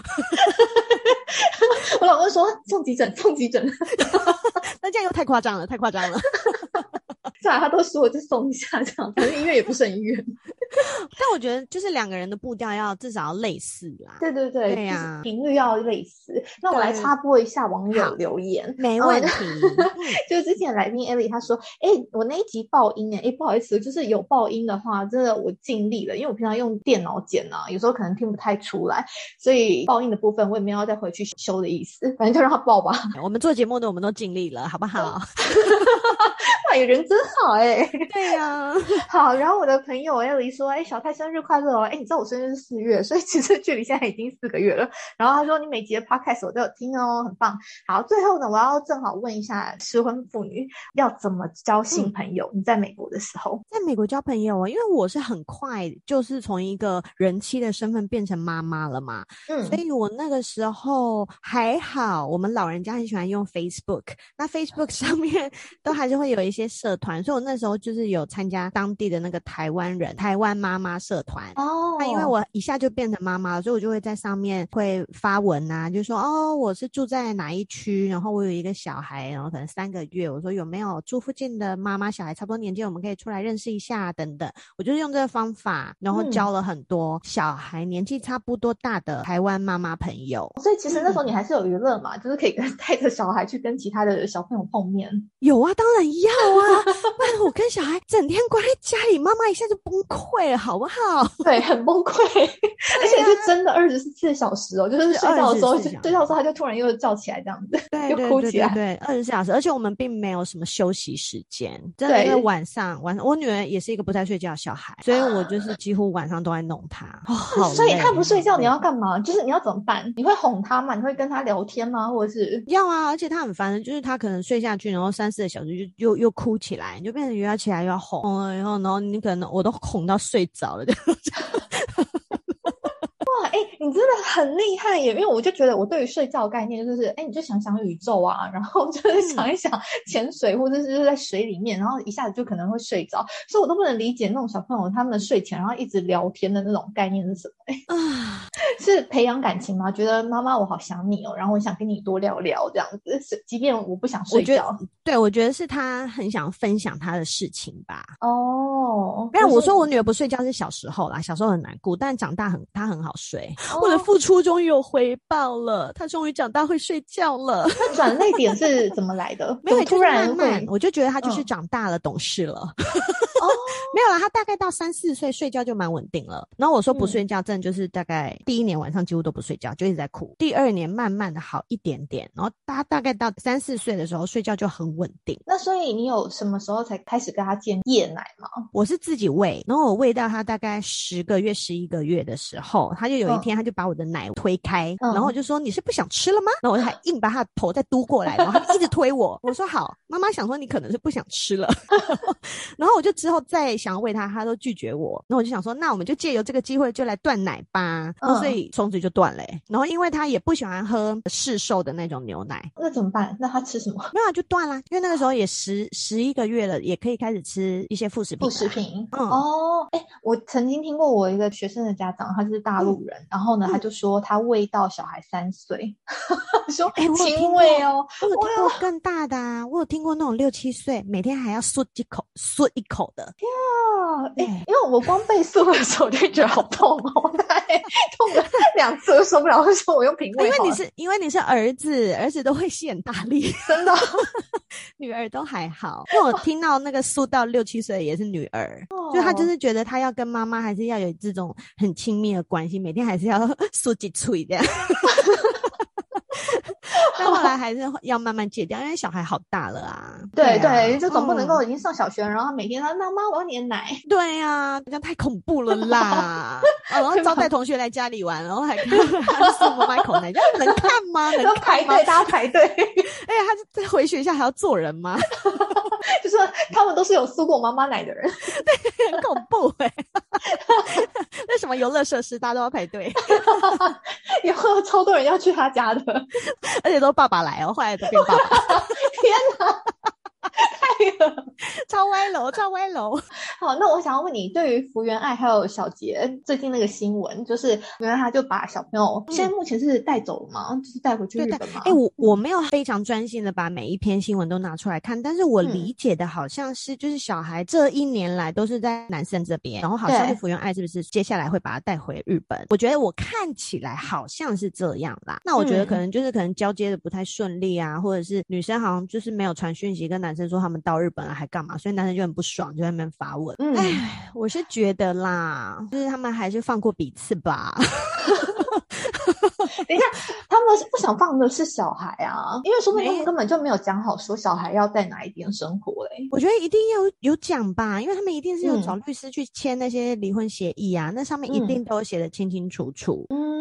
我老公说送急诊，送急诊，那这样又太夸张了，太夸张了。是啊，他都说我就送一下这样，反正医院也不是很远。但我觉得就是两个人的步调要至少要类似啦。对对对，对呀，频率要类似。那我来插播一下网友留言，没问题。就是之前来宾艾莉她说：“哎，我那一集爆音哎，哎不好意思，就是有爆音的话，真的我尽力了，因为我平常用电脑剪啊，有时候可能听不太出来，所以爆音的部分我也没有再回去修的意思，反正就让他爆吧。我们做节目的我们都尽力了，好不好？哇，人真好哎。对呀，好。然后我的朋友艾莉说：“哎，小泰生日快乐哦！哎，你知道我生日是四月，所以其实距离现在已经四个月了。然后他说你每集的 podcast 我都有听哦，很棒。好，最后呢，我要正好问一下失婚妇女要怎么交新朋友？你在美国的时候，在美国交朋友啊，因为我是很快就是从一个人妻的身份变成妈妈了嘛，嗯，所以我那个时候还好，我们老人家很喜欢用 Facebook，那 Facebook 上面都还是会有一些社团，所以我那时候就是有参加当地的那个台湾人台湾妈妈社团哦。那因为我一下就变成妈妈了，所以我就会在上面会发文啊，就说哦，我是住在哪一区，然后我有一个小孩，然后可能三个月，我说有没有住附近的妈妈小孩差不多年纪，我们可以出来认识一下等等。我就是用这个方法，然后交了很多小孩年纪差不多大的台湾妈妈朋友。所以其实那时候你还是有娱乐嘛，就是可以跟 带着小孩去跟其他的小朋友碰面。有啊，当然要啊，不然我跟小孩整天关在家里，妈妈一下就崩溃了，好不好？对，很崩溃，而且是真的二十四小时哦，就是睡觉的时候，睡觉的时候他就突然又叫起来这样子，对又哭起来，对，二十四小时，而且我们并没有什么休息时间，真的，因为晚上晚上我女儿也是一个不太睡觉的小孩，所以我就是几乎晚上都在弄她。哦，所以她不睡觉，你要干嘛？就是你要怎么办？你会哄她吗？你会跟她聊天吗？或者是要啊？而且她很烦，就是她可能睡下去，然后三四个小时就又又哭起来，你就变成又要起来又要哄了，然后然后你可能我都哄到睡着了。就这样，哎，你真的很厉害耶！因为我就觉得我对于睡觉概念就是，哎，你就想想宇宙啊，然后就是想一想潜水或者是在水里面，然后一下子就可能会睡着，所以我都不能理解那种小朋友他们睡前然后一直聊天的那种概念是什么？啊，是培养感情吗？觉得妈妈我好想你哦，然后我想跟你多聊聊这样子，是即便我不想睡觉。对，我觉得是他很想分享他的事情吧。哦，但我说我女儿不睡觉是小时候啦，小时候很难过，但长大很她很好睡。我的付出终于有回报了，他终于长大会睡觉了。那转泪点是怎么来的？没有突然慢慢，我就觉得他就是长大了，懂事了。没有啦，他大概到三四岁睡觉就蛮稳定了。然后我说不嗯睡觉，真的就是大概第一年晚上几乎都不睡觉，就一直在哭。第二年慢慢的好一点点，然后他大概到三四岁的时候睡觉就很稳定。那所以你有什么时候才开始跟他建夜奶吗？我是自己喂，然后我喂到他大概十个月、十一个月的时候，他就有一天他就把我的奶推开，嗯然后我就说你是不想吃了吗？然后我就还 硬把他的头再嘟过来，然后他就一直推我。我说好，妈妈想说你可能是不想吃了，然后我就之后再想要喂他，他都拒绝我。那我就想说，那我们就借由这个机会就来断奶吧。然后所以从此就断了欸、然后因为他也不喜欢喝市售的那种牛奶，那怎么办？那他吃什么？没有啊就断啦。因为那个时候也十十一个月了，也可以开始吃一些副食品。副食。品。嗯哦，哎，我曾经听过我一个学生的家长，他是大陆人，然后呢，嗯他就说他喂到小孩三岁，说哎我有听亲喂哦，我有听过更大的啊，我有听过那种六七岁每天还要嗦几口嗦一口的，因为我光背书的时候就觉得好痛哦，痛 了两次都受不了，我说我用瓶喂好了，因为你是因为你是儿子，儿子都会吸很大力，真的？女儿都还好。因为我听到那个素到六七岁也是女儿，就她就哦是觉得她要跟妈妈还是要有这种很亲密的关系，每天还是要 嗦几脆这样。但后来 还是要慢慢戒掉，因为小孩好大了啊。对啊对，就总不能够嗯已经上小学了，然后每天他妈妈我要你的奶，对呀、这样太恐怖了啦！哦然后招待同学来家里玩，然后还看他送妈妈一口奶，这样能看吗？能要看吗？排队，大家排队，哎呀，他在回学校还要做人吗？就说他们都是有苏过妈妈奶的人，很恐怖哎、那什么游乐设施，大家都要排队，以后超多人要去他家的，而且都爸爸来哦，后来都变爸爸，天哪！太了。超歪楼，超歪楼。好，那我想要问你，对于福原爱还有小杰最近那个新闻，就是原来他就把小朋友，嗯现在目前是带走了吗？就是带回去对对日本吗？哎、我我没有非常专心的把每一篇新闻都拿出来看，但是我嗯理解的好像是，就是小孩这一年来都是在男生这边，然后好像是福原爱是不是接下来会把他带回日本？我觉得我看起来好像是这样啦。那我觉得嗯可能就是可能交接的不太顺利啊，或者是女生好像就是没有传讯息跟男生说他们到日本了还干嘛，所以男生就很不爽，就在那边发问。嗯哎，我是觉得啦，就是他们还是放过彼此吧。等一下，他们是不想放的是小孩啊，因为说不定他们根本就没有讲好说小孩要在哪一边生活嘞。我觉得一定要有有讲吧，因为他们一定是有嗯找律师去签那些离婚协议啊，那上面一定都有写的清清楚楚。嗯，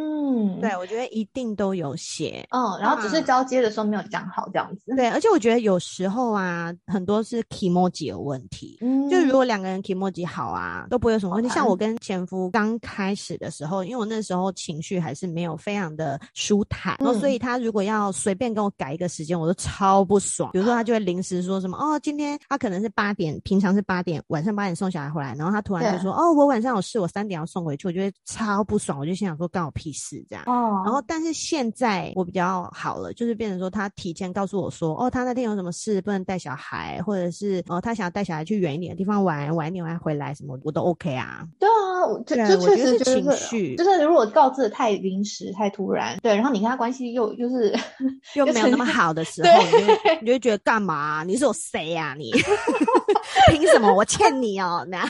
对，我觉得一定都有写。嗯，然后只是交接的时候没有讲好这样子。对，而且我觉得有时候啊，很多是 emoji 有问题。嗯，就如果两个人 emoji 好啊，都不会有什么问题。像我跟前夫刚开始的时候，因为我那时候情绪还是没有非常的舒坦，然后所以他如果要随便跟我改一个时间，我都超不爽。比如说他就会临时说什么哦，今天他可能是八点，平常是八点，晚上八点送小孩回来，然后他突然就说哦，我晚上有事，我三点要送回去，我觉得超不爽，我就心想说干我屁事这样。哦，然后，但是现在我比较好了，就是变成说他提前告诉我说，哦，他那天有什么事不能带小孩，或者是哦，他想要带小孩去远一点的地方玩，晚一点再回来什么，我都 OK 啊。对啊，我就对就确我实就是情绪就是如果告知的太临时、太突然，对，然后你跟他关系又就是 又没有那么好的时候，你就你就会觉得干嘛？你是我谁呀、你？凭什么我欠你哦？那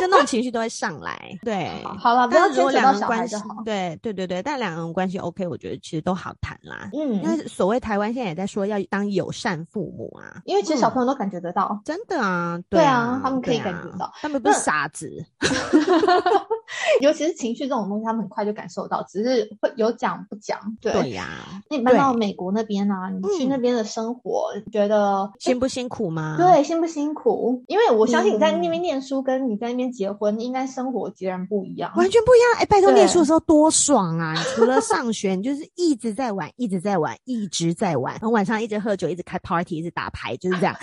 就那种情绪都会上来。对，好了，不要但是如果牵扯到两个人关系小孩就好。，对对对对，但两个人关系 OK，我觉得其实都好谈啦。嗯因嗯，为所谓台湾现在也在说要当友善父母啊，因为其实小朋友都感觉得到。真的啊，对啊啊，他们可以感觉到他们不是傻子。尤其是情绪这种东西，他们很快就感受到，只是会有讲不讲。对，对呀、那你搬到美国那边啊，你去嗯那边的生活，你觉得辛不辛苦吗？对辛不辛苦？因为我相信你在那嗯边念书，跟你在那边结婚，应该生活截然不一样。完全不一样。哎、拜托，念书的时候多爽啊！除了上学，你就是一直在玩，一直在玩，一直在玩，然后晚上一直喝酒，一直开 party，一直打牌，就是这样，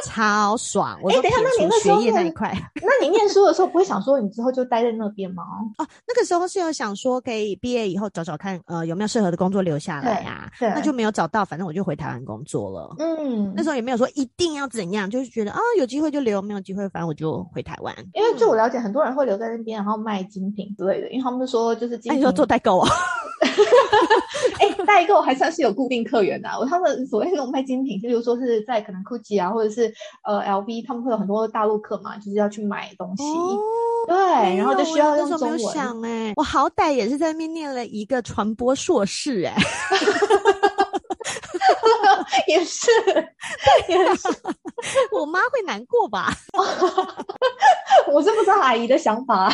超爽。我说哎等一下撇除那你那学业那念一块 那你念书的时候不会想说你之后就待在那边吗？哦，那个时候是有想说可以毕业以后找找看，呃，有没有适合的工作留下来啊？对对那就没有找到，反正我就回台湾工作了。嗯那时候也没有说一定要怎样，就是觉得啊，有机会就留，没有机会反正我就回台湾。因为据我了解，很多人会留在那边，然后卖精品之类的，因为他们说就是精哎，品。你说做代购啊？哎，代购还算是有固定客源的。我他们所谓那种卖精品，就比如说是在可能 GUCCI 啊，或者是呃 LV，他们会有很多大陆客嘛，就是要去买东西。对，然后就需要用中文。想哎，我好歹也是在那边念了一个传播硕士 哎。也是，也是，我妈会难过吧？我是不知道阿姨的想法。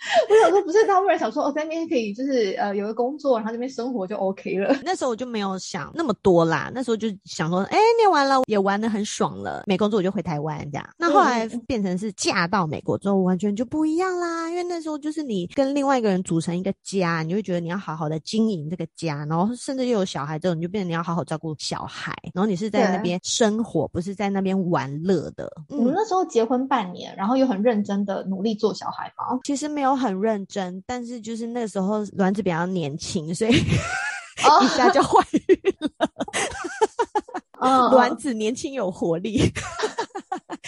我想说，不是他忽然想说，哦，在那边可以就是呃有个工作，然后那边生活就 OK 了。那时候我就没有想那么多啦，那时候就想说，哎，念完了也玩的很爽了，没工作我就回台湾这样。那后来变成是嫁到美国之后，完全就不一样啦。因为那时候就是你跟另外一个人组成一个家，你会觉得你要好好的经营这个家，然后甚至又有小孩之后，你就变成你要好好照顾小孩，然后你是在那边生活，不是在那边玩乐的。我们那时候结婚半年，然后又很认真的努力做小孩嘛。其实没有。很认真，但是就是那时候卵子比较年轻，所以 一下就怀孕了。卵子年轻有活力，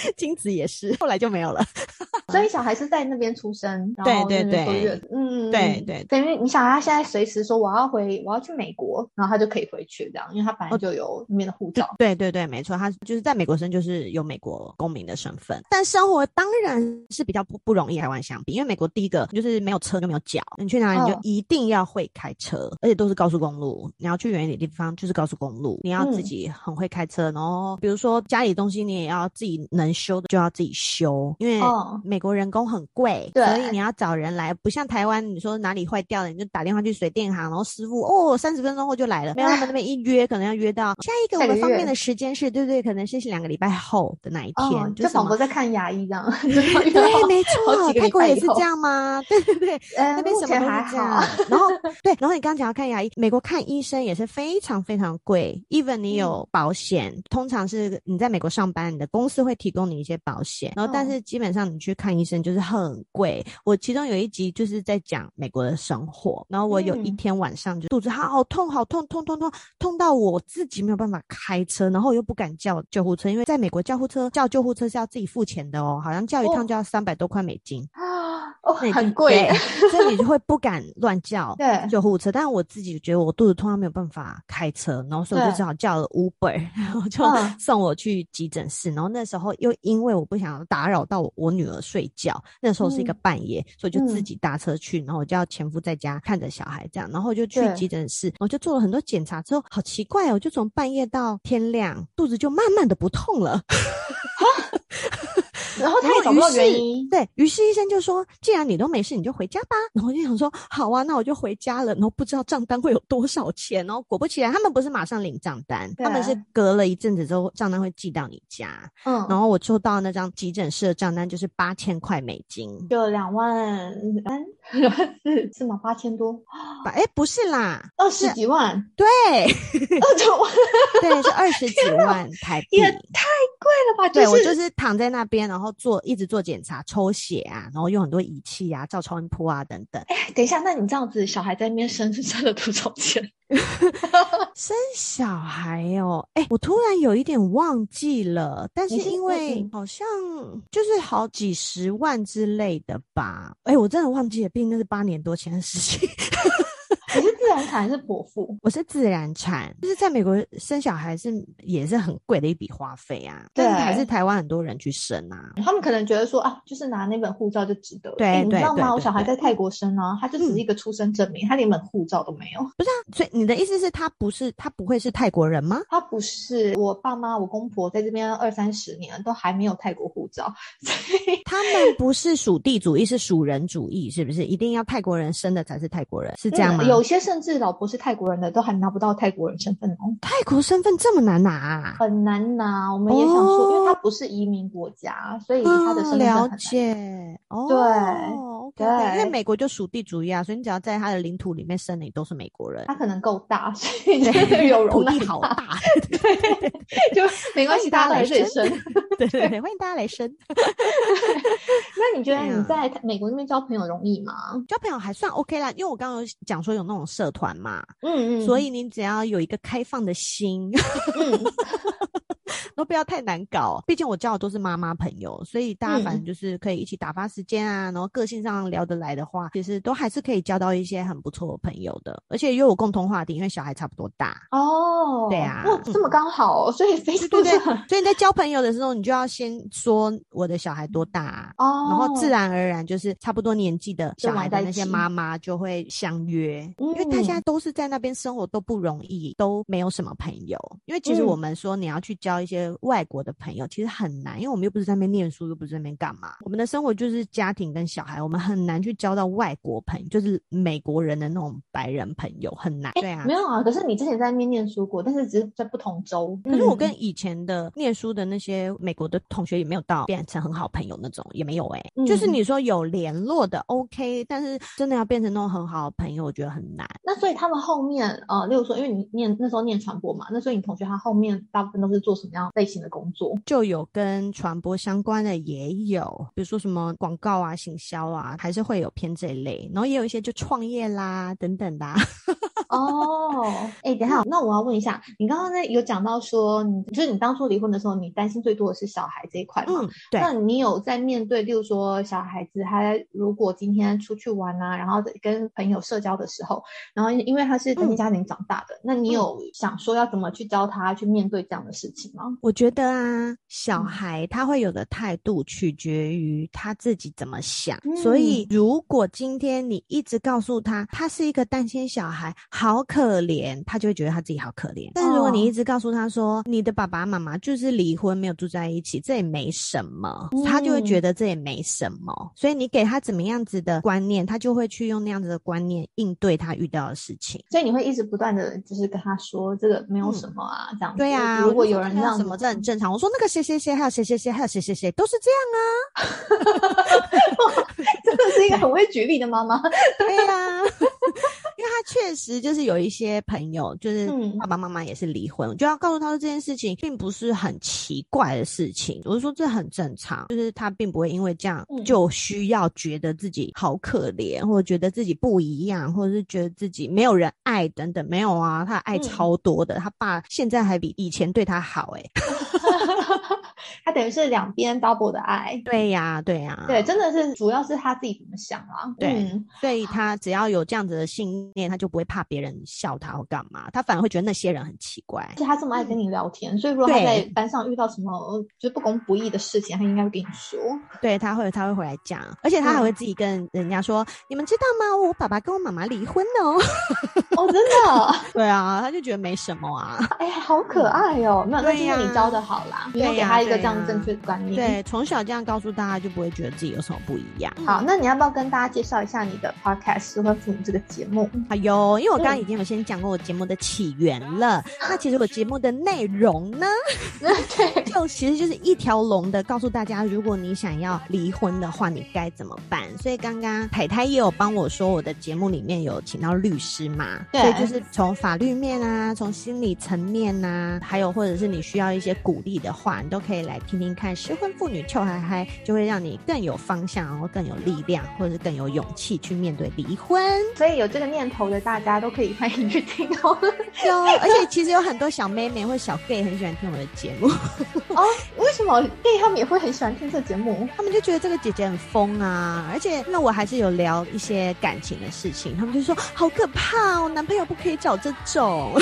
精子也是，后来就没有了。所以小孩是在那边出生，对对对，嗯，对对，等于你想他现在随时说我要回，我要去美国，然后他就可以回去这样，因为他本来就有那边的护照。对对对，没错，他就是在美国生，就是有美国公民的身份。但生活当然是比较不不容易，台湾相比，因为美国第一个就是没有车就没有脚，你去哪里你就一定要会开车，而且都是高速公路。你要去远一点地方就是高速公路，你要自己很会开车，然后比如说家里东西你也要自己能修的就要自己修，因为美。国人工很贵，所以你要找人来，不像台湾，你说哪里坏掉了，你就打电话去水电行，然后师傅哦，三十分钟后就来了。没有他们那边一约，可能要约到下一个我们方便的时间是，对对，可能是两个礼拜后的那一天，就仿佛在看牙医这样。对，没错，泰国也是这样吗？对对对，那边什么都是这样。然后对，然后你刚讲要看牙医，美国看医生也是非常非常贵，even 你有保险，通常是你在美国上班，你的公司会提供你一些保险，然后但是基本上你去看。医生就是很贵。我其中有一集就是在讲美国的生活，然后我有一天晚上就肚子好痛，好痛，痛痛痛痛到我自己没有办法开车，然后又不敢叫救护车，因为在美国叫护车叫救护车是要自己付钱的哦，好像叫一趟就要三百多块美金啊，哦，很贵，所以你就会不敢乱叫救护车。但是我自己觉得我肚子痛，没有办法开车，然后所以我就只好叫了 Uber，然后就送我去急诊室。然后那时候又因为我不想打扰到我女儿睡。睡觉那时候是一个半夜，所以就自己搭车去，然后我就要前夫在家看着小孩这样，然后就去急诊室，我就做了很多检查之后，好奇怪哦，就从半夜到天亮，肚子就慢慢的不痛了。然后他也找不到原因，对于是医生就说：“既然你都没事，你就回家吧。”然后我就想说：“好啊，那我就回家了。”然后不知道账单会有多少钱。然后果不其然，他们不是马上领账单，他们是隔了一阵子之后账单会寄到你家。嗯，然后我收到那张急诊室的账单就是八千块美金，就两万三是是吗？八千多？哎，不是啦，二十几万。对，二十万，对，是二十几万台币，也太贵了吧？对我就是躺在那边，然后。做一直做检查，抽血啊，然后用很多仪器啊，照超音波啊等等。哎，等一下，那你这样子，小孩在那边生是生了多少钱？生小孩哦，哎，我突然有一点忘记了，但是因为好像就是好几十万之类的吧。哎，我真的忘记了，毕竟那是八年多前的事情。自然产还是剖腹？我是自然产，就是在美国生小孩是也是很贵的一笔花费啊。对，还是台湾很多人去生啊。他们可能觉得说啊，就是拿那本护照就值得。对，你知道吗？我小孩在泰国生啊，他就只是一个出生证明，他连本护照都没有。不是啊，所以你的意思是，他不是他不会是泰国人吗？他不是，我爸妈我公婆在这边二三十年都还没有泰国护照，所以他们不是属地主义，是属人主义，是不是？一定要泰国人生的才是泰国人，是这样吗？有。有些甚至老婆是泰国人的，都还拿不到泰国人身份哦。泰国身份这么难拿？很难拿。我们也想说，因为它不是移民国家，所以它的身份了解。哦，对对，因为美国就属地主义啊，所以你只要在他的领土里面生，你都是美国人。他可能够大，所以有容地好大，对，就没关系，大家来这里生。对对对，欢迎大家来生。那你觉得你在美国那边交朋友容易吗？交朋友还算 OK 啦，因为我刚刚讲说有那种社团嘛，嗯嗯，所以你只要有一个开放的心，都不要太难搞。毕竟我交的都是妈妈朋友，所以大家反正就是可以一起打发时间啊，然后个性上聊得来的话，其实都还是可以交到一些很不错的朋友的，而且又有共同话题，因为小孩差不多大。哦，对啊哇，这么刚好，所以对 Facebook 对是很所以你在交朋友的时候，你就要先说我的小孩多大、啊，哦，然后自然而然就是差不多年纪的小孩的那些妈妈就会相约，因为大嗯家都是在那边生活都不容易，都没有什么朋友。因为其实嗯我们说你要去交一些外国的朋友，其实很难，因为我们又不是在那边念书，又不是在那边干嘛。我们的生活就是家庭跟小孩，我们很难去交到外国朋友，就是美国人的那种白人朋友，很难。对啊没。有啊，可是你之前在那边念书过，但是只是在不同州。可是我嗯跟以前的念书的那些美国的同学也没有到变成很好朋友那种，也没有哎、就是嗯你说有联络的 OK，但是真的要变成那种很好的朋友，我觉得很难。那所以他们后面呃，例如说，因为你念那时候念传播嘛，那所以你同学他后面大部分都是做什么样类型的工作？就有跟传播相关的也有，比如说什么广告啊、行销啊，还是会有偏这一类。然后也有一些就创业啦等等的、啊。哦，哎，等一下，那我要问一下，你刚刚呢有讲到说，你就是你当初离婚的时候，你担心最多的是小孩这一块嘛？嗯，对。那你有在面对，例如说小孩子他如果今天出去玩啊，然后跟朋友社交的时候，然后因为他是单亲嗯家庭长大的，那你有想说要怎么去教他去面对这样的事情吗？我觉得啊，小嗯孩他会有的态度取决于他自己怎么想。嗯所以，如果今天你一直告诉他他是一个单亲小孩，好可怜，他就会觉得他自己好可怜。但是如果你哦一直告诉他说，你的爸爸妈妈就是离婚，没有住在一起，这也没什么，他就会嗯觉得这也没什么。所以你给他怎么样子的观念，他就会去用那样子的观念应对他遇到的事情。所以你会一直不断的就是跟他说这个没有什么啊，这样子。对啊、如果有人这样那什么，子这很正常。我说那个谁谁谁，还有谁谁谁，还有谁谁谁，都是这样啊。真 的是一个很会举例的妈妈。对呀、因为他确实就是有一些朋友，就是嗯。爸爸妈妈也是离婚，我就要告诉他说这件事情并不是很奇怪的事情，我就说这很正常，就是他并不会因为这样嗯。就需要觉得自己好可怜，或者觉得自己不一样，或者是觉得自己没有人爱等等，没有啊，他爱嗯。超多的，他爸现在还比以前对他好、欸，他等于是两边 double 的爱。对呀、对呀、对，真的是主要是他自己怎么想啊。对嗯所以他只要有这样子的信念，他就不会怕别人笑他或干嘛，他反而会觉得那些人很奇怪而。且他这么爱跟你聊天，所以如果他在班上遇到什么呃就是不公不义的事情，他应该会跟你说。对，他会他会回来讲，而且他还嗯会自己跟人家说：“你们知道吗？我爸爸跟我妈妈离婚了哦。哦，真的，” 对啊，他就觉得没什么啊。哎，好可爱哦。那对呀就是你教的好啦，你有对给他一个这样正确的观念。。对，从小这样告诉大家，就不会觉得自己有什么不一样。好，那你要不要跟大家介绍一下你的 podcast《失婚妇女》这个节目？好哟，因为我刚刚嗯已经有先讲过我节目的起源了。那其实我节目的内容呢，对，就其实就是一条龙的告诉大家，如果你想要离婚的话，你该怎么办。所以刚刚太太也有帮我说，我的节目里面有请到律师嘛，对所以就是从法律面啊，从心理层面呐、还有或者是你需要一些鼓励的话，你都可以来听听看。失婚妇女臭嗨嗨，就会让你更有方向，然后更有力量，或者是更有勇气去面对离婚。所以有这个念头的大家都可以欢迎去听哦。有，而且其实有很多小妹妹或小 gay 很喜欢听我的节目。哦，为什么 gay 他们也会很喜欢听这节目？他们就觉得这个姐姐很疯啊，而且那我还是有聊一些感情的事情，他们就说好可怕哦，男朋友不可以找这种。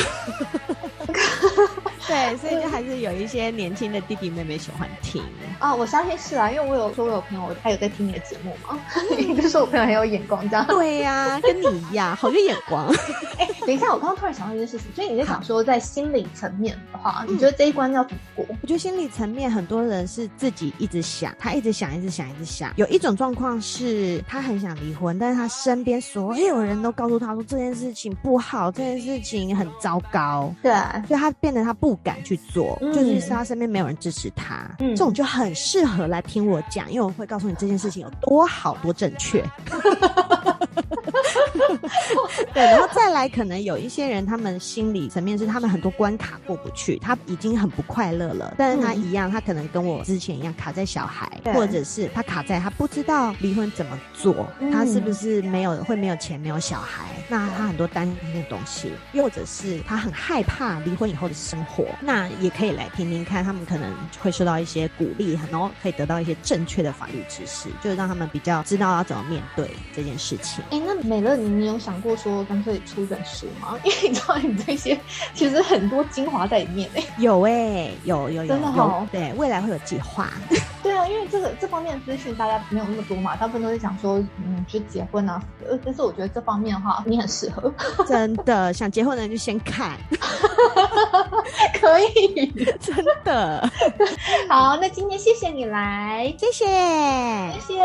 对，所以就还是有一些年轻的弟弟妹妹喜欢听。啊，我相信是啊，因为我有说我有朋友他有在听你的节目嘛，就是我朋友很有眼光这样。对呀、跟你一样，好有眼光。哎，等一下，我刚刚突然想到一件事情，所以你在想说，在心理层面的话，你觉得这一关要怎么过？我觉得心理层面，很多人是自己一直想，他一直想，一直想，一直想。有一种状况是他很想离婚，但是他身边所有人都告诉他说这件事情不好，这件事情很糟糕。对，所以他变得他不敢去做，嗯就是他身边没有人支持他，嗯这种就很适合来听我讲，因为我会告诉你这件事情有多好多正确。对，然后再来，可能有一些人，他们心理层面是他们很多关卡过不去，他已经很不快乐了，但是他嗯一样，他可能跟我之前一样卡在小孩，或者是他卡在他不知道离婚怎么做，嗯他是不是没有会没有钱没有小孩，那他很多担心的东西，又或者是他很害怕离婚以后的生活，那也可以来听听看，他们可能会受到一些鼓励，然后可以得到一些正确的法律知识，就是让他们比较知道要怎么面对这件事情。哎，那美乐，你你有想过说干脆出一本书吗？因为你知道你这些 其实很多精华在里面哎。有哎，有有有，真的好。对，未来会有计划。对啊，因为这个这方面的资讯大家没有那么多嘛，大部分都是想说，嗯，就结婚啊。呃，但是我觉得这方面的话，你很适合。真的，想结婚的人就先看。可以，真的。好，那今天谢谢你来，谢谢，谢谢，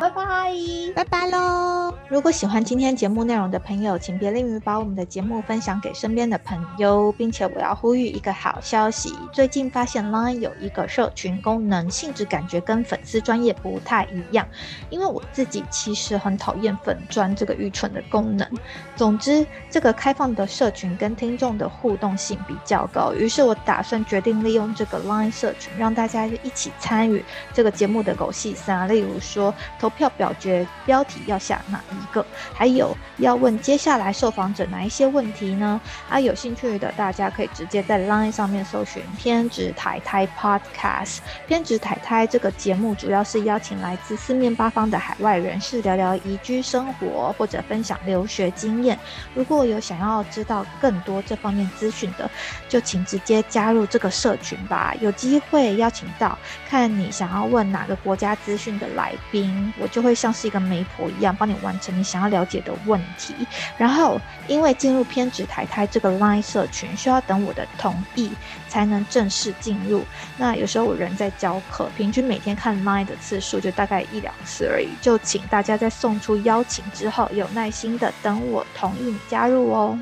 拜拜，拜拜喽。如果喜欢今天节目内容的朋友，请别吝于把我们的节目分享给身边的朋友，并且我要呼吁一个好消息，最近发现 Line 有一个社群功能，性质感觉跟粉丝专业不太一样，因为我自己其实很讨厌粉专这个愚蠢的功能。总之，这个开放的社群跟听众的互动性比较高，于是我打算决定利用这个 Line 社群，让大家一起参与这个节目的狗戏三，例如说投票表决标题要下哪一个，还有要问接下来受访者哪一些问题呢？啊，有兴趣的大家可以直接在 Line 上面搜寻偏执台台 Podcast，偏执台台这个节目主要是邀请来自四面八方的海外人士聊聊移居生活或者分享留学经验。如果有想要知道更多这方面资讯的，就请直接加入这个社群吧。有机会邀请到看你想要问哪个国家资讯的来宾，我就会像是一个媒婆一样，帮你完成你想要了解的问题。然后，因为进入偏执台台这个 Line 社群需要等我的同意才能正式进入。那有时候我人在教课，平均每天看 Line 的次数就大概一两次而已。就请大家在送出邀请之后，有耐心的等我同意你加入哦。